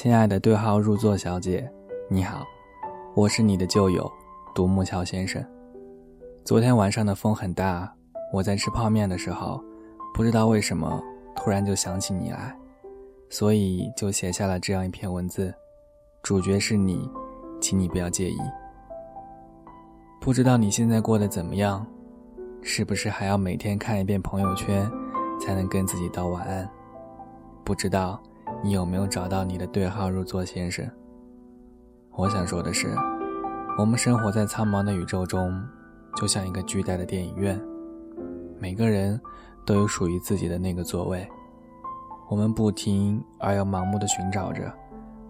亲爱的对号入座小姐，你好，我是你的旧友独木桥先生。昨天晚上的风很大，我在吃泡面的时候，不知道为什么突然就想起你来，所以就写下了这样一篇文字。主角是你，请你不要介意。不知道你现在过得怎么样，是不是还要每天看一遍朋友圈，才能跟自己道晚安？不知道。你有没有找到你的对号入座先生？我想说的是，我们生活在苍茫的宇宙中，就像一个巨大的电影院，每个人都有属于自己的那个座位。我们不停而又盲目的寻找着，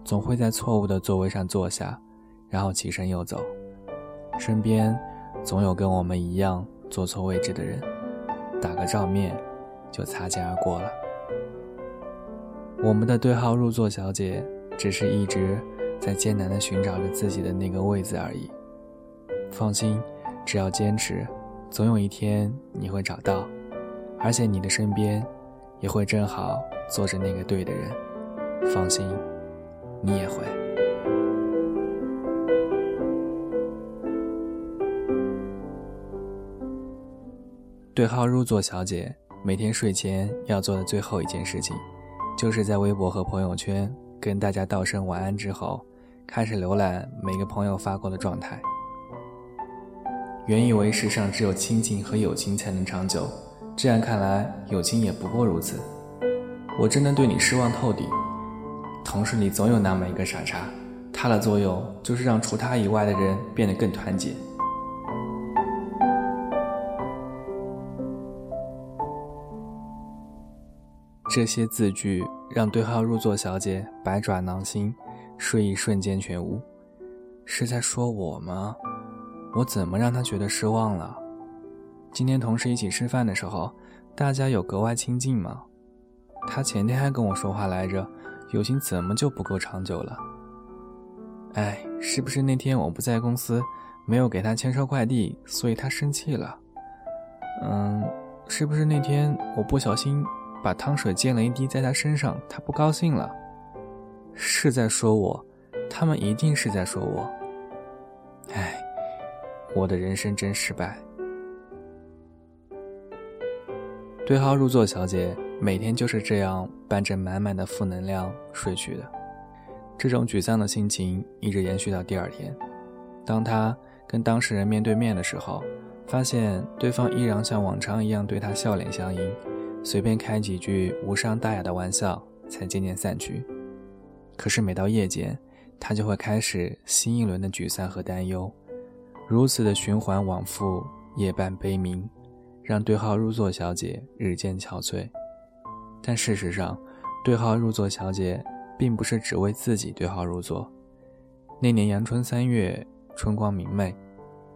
总会在错误的座位上坐下，然后起身又走。身边总有跟我们一样坐错位置的人，打个照面就擦肩而过了。我们的对号入座小姐，只是一直在艰难地寻找着自己的那个位子而已。放心，只要坚持，总有一天你会找到，而且你的身边也会正好坐着那个对的人。放心，你也会。对号入座小姐每天睡前要做的最后一件事情。就是在微博和朋友圈跟大家道声晚安之后，开始浏览每个朋友发过的状态。原以为世上只有亲情和友情才能长久，这样看来，友情也不过如此。我真的对你失望透顶。同事里总有那么一个傻叉，他的作用就是让除他以外的人变得更团结。这些字句让对号入座小姐百爪挠心，睡意瞬间全无。是在说我吗？我怎么让她觉得失望了？今天同事一起吃饭的时候，大家有格外亲近吗？他前天还跟我说话来着，友情怎么就不够长久了？哎，是不是那天我不在公司，没有给他签收快递，所以他生气了？嗯，是不是那天我不小心？把汤水溅了一滴在他身上，他不高兴了，是在说我，他们一定是在说我。唉，我的人生真失败。对号入座小姐每天就是这样伴着满满的负能量睡去的，这种沮丧的心情一直延续到第二天。当她跟当事人面对面的时候，发现对方依然像往常一样对她笑脸相迎。随便开几句无伤大雅的玩笑，才渐渐散去。可是每到夜间，他就会开始新一轮的沮丧和担忧，如此的循环往复，夜半悲鸣，让对号入座小姐日渐憔悴。但事实上，对号入座小姐并不是只为自己对号入座。那年阳春三月，春光明媚，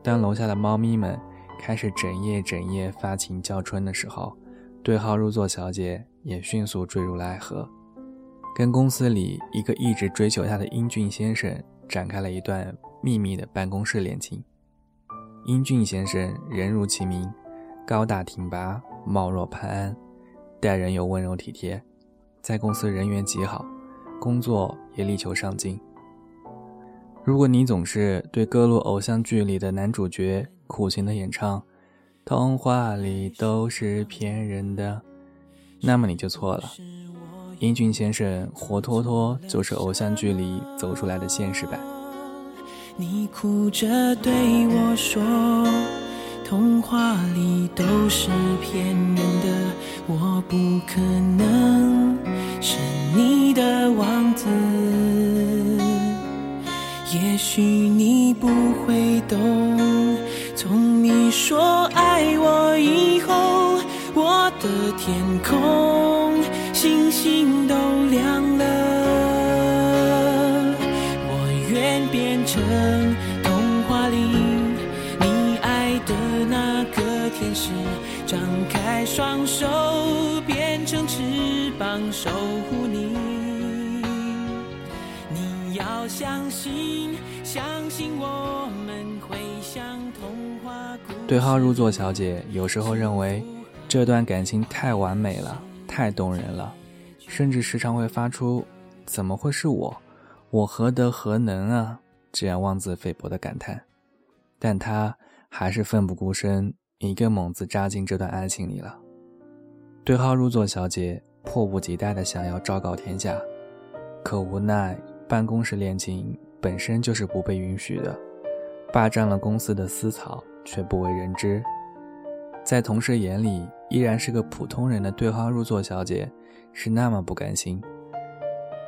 当楼下的猫咪们开始整夜整夜发情叫春的时候。对号入座小姐也迅速坠入了爱河，跟公司里一个一直追求她的英俊先生展开了一段秘密的办公室恋情。英俊先生人如其名，高大挺拔，貌若潘安，待人又温柔体贴，在公司人缘极好，工作也力求上进。如果你总是对各路偶像剧里的男主角苦情的演唱，童话里都是骗人的，那么你就错了。英俊先生活脱脱就是偶像剧里走出来的现实版。你哭着对我说，童话里都是骗人的，我不可能是你的王子。也许你不会懂。从你说爱我以后，我的天空星星都亮了。我愿变成童话里你爱的那个天使，张开双手变成翅膀守护你。你要相信，相信我们。对号入座小姐有时候认为这段感情太完美了，太动人了，甚至时常会发出怎么会是我？我何德何能啊？这样妄自菲薄的感叹。但他还是奋不顾身，一个猛子扎进这段爱情里了。对号入座小姐迫不及待地想要昭告天下，可无奈办公室恋情本身就是不被允许的，霸占了公司的私草却不为人知。在同事眼里，依然是个普通人的对号入座小姐，是那么不甘心。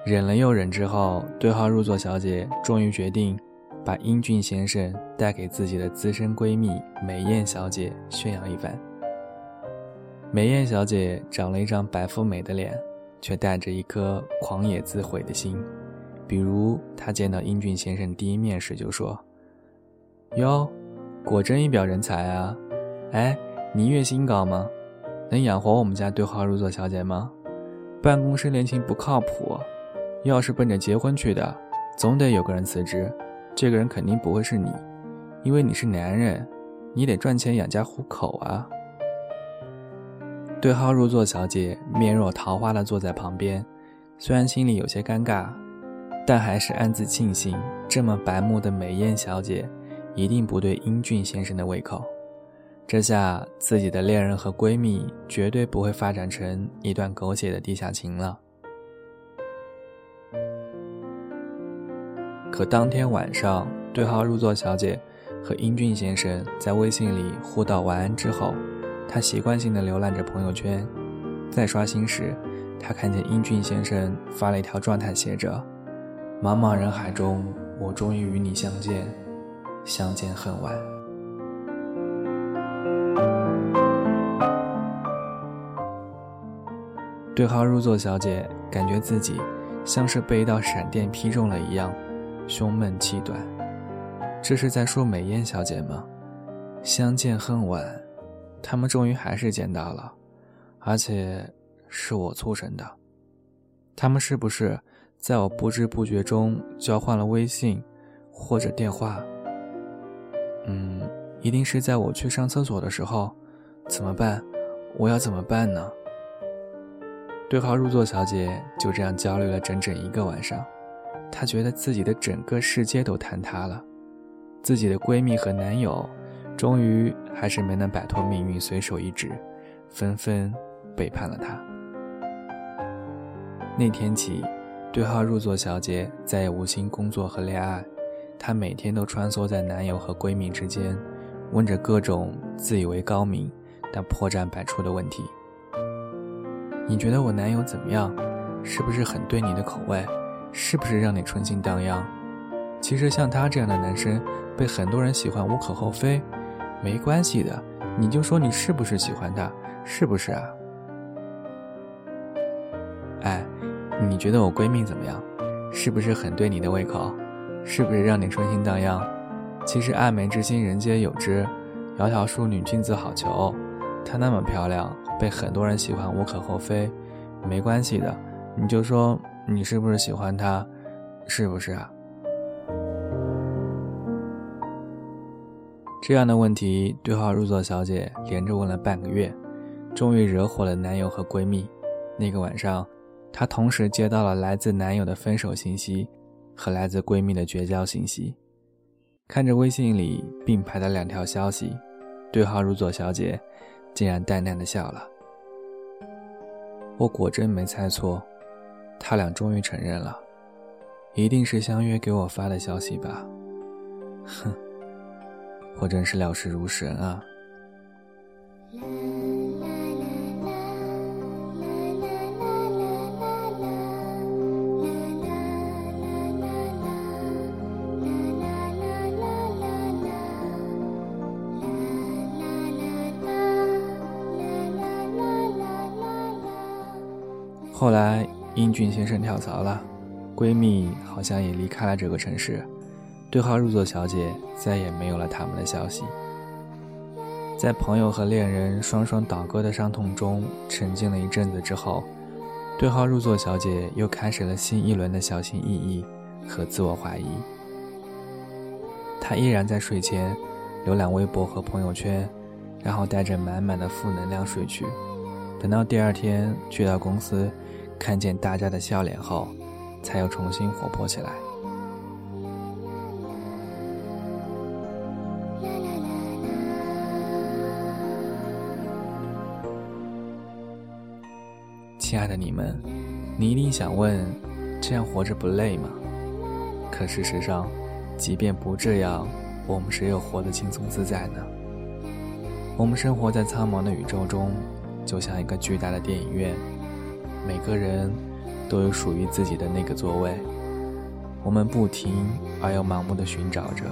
忍了又忍之后，对号入座小姐终于决定。把英俊先生带给自己的资深闺蜜美艳小姐炫耀一番。美艳小姐长了一张白富美的脸，却带着一颗狂野自毁的心。比如，她见到英俊先生第一面时就说：“哟，果真一表人才啊！哎，你月薪高吗？能养活我们家对号入座小姐吗？办公室恋情不靠谱，要是奔着结婚去的，总得有个人辞职。”这个人肯定不会是你，因为你是男人，你得赚钱养家糊口啊。对号入座小姐面若桃花的坐在旁边，虽然心里有些尴尬，但还是暗自庆幸，这么白目的美艳小姐一定不对英俊先生的胃口。这下自己的恋人和闺蜜绝对不会发展成一段狗血的地下情了。可当天晚上，对号入座小姐和英俊先生在微信里互道晚安之后，她习惯性的浏览着朋友圈。在刷新时，她看见英俊先生发了一条状态，写着：“茫茫人海中，我终于与你相见，相见恨晚。”对号入座小姐感觉自己像是被一道闪电劈中了一样。胸闷气短，这是在说美艳小姐吗？相见恨晚，他们终于还是见到了，而且是我促成的。他们是不是在我不知不觉中交换了微信或者电话？嗯，一定是在我去上厕所的时候。怎么办？我要怎么办呢？对号入座小姐就这样焦虑了整整一个晚上。她觉得自己的整个世界都坍塌了，自己的闺蜜和男友，终于还是没能摆脱命运随手一指，纷纷背叛了她。那天起，对号入座小姐再也无心工作和恋爱，她每天都穿梭在男友和闺蜜之间，问着各种自以为高明但破绽百出的问题。你觉得我男友怎么样？是不是很对你的口味？是不是让你春心荡漾？其实像他这样的男生，被很多人喜欢无可厚非，没关系的。你就说你是不是喜欢他？是不是啊？哎，你觉得我闺蜜怎么样？是不是很对你的胃口？是不是让你春心荡漾？其实爱美之心人皆有之，窈窕淑女君子好逑。她那么漂亮，被很多人喜欢无可厚非，没关系的。你就说。你是不是喜欢她？是不是啊？这样的问题，对号入座小姐连着问了半个月，终于惹火了男友和闺蜜。那个晚上，她同时接到了来自男友的分手信息和来自闺蜜的绝交信息。看着微信里并排的两条消息，对号入座小姐竟然淡淡的笑了。我果真没猜错。他俩终于承认了，一定是相约给我发的消息吧？哼，我真是料事如神啊！后来。英俊先生跳槽了，闺蜜好像也离开了这个城市，对号入座小姐再也没有了他们的消息。在朋友和恋人双双倒戈的伤痛中沉浸了一阵子之后，对号入座小姐又开始了新一轮的小心翼翼和自我怀疑。她依然在睡前浏览微博和朋友圈，然后带着满满的负能量睡去，等到第二天去到公司。看见大家的笑脸后，才又重新活泼起来。亲爱的你们，你一定想问：这样活着不累吗？可事实上，即便不这样，我们谁又活得轻松自在呢？我们生活在苍茫的宇宙中，就像一个巨大的电影院，每个人都有属于自己的那个座位。我们不停而又盲目地寻找着，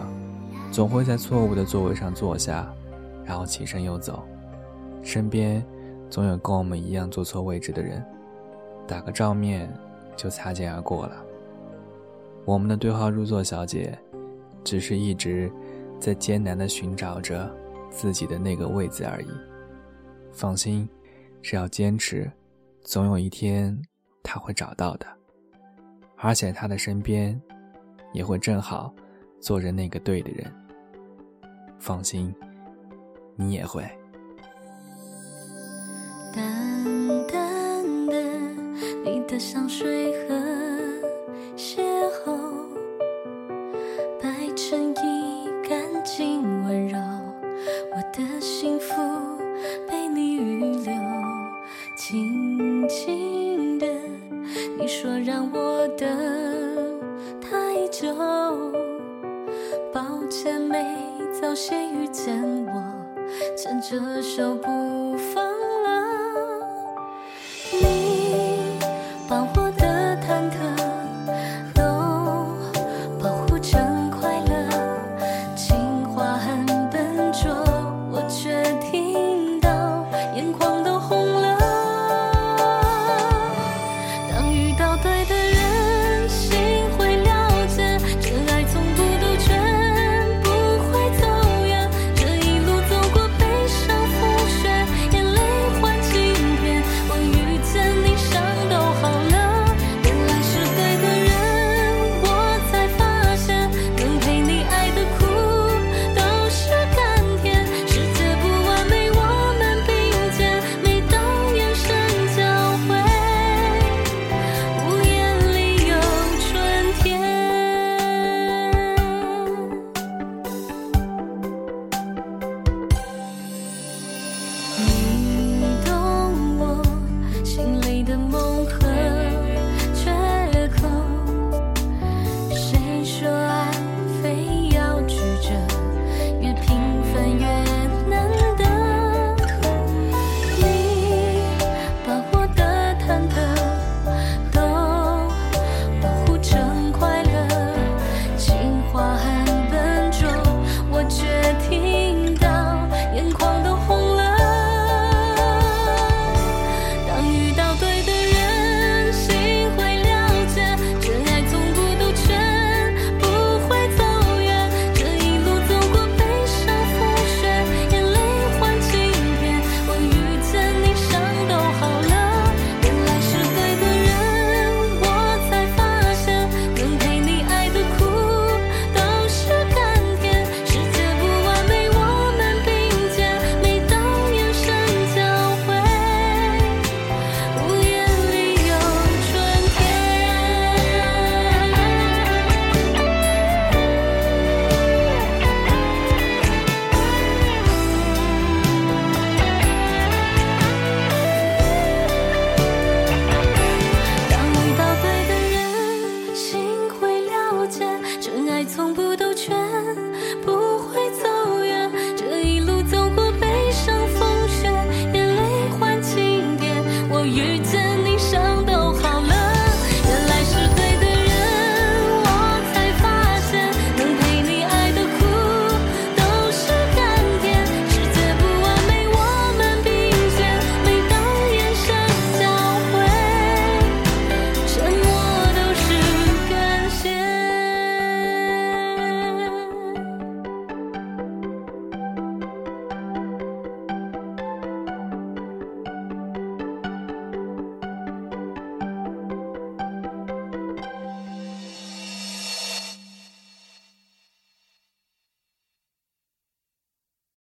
总会在错误的座位上坐下，然后起身又走。身边。总有跟我们一样坐错位置的人，打个照面就擦肩而过了。我们的对号入座小姐，只是一直在艰难地寻找着自己的那个位子而已。放心，只要坚持，总有一天他会找到的。而且他的身边，也会正好坐着那个对的人。放心，你也会淡淡。的香水和抱歉没早些遇见我，牵着手不放。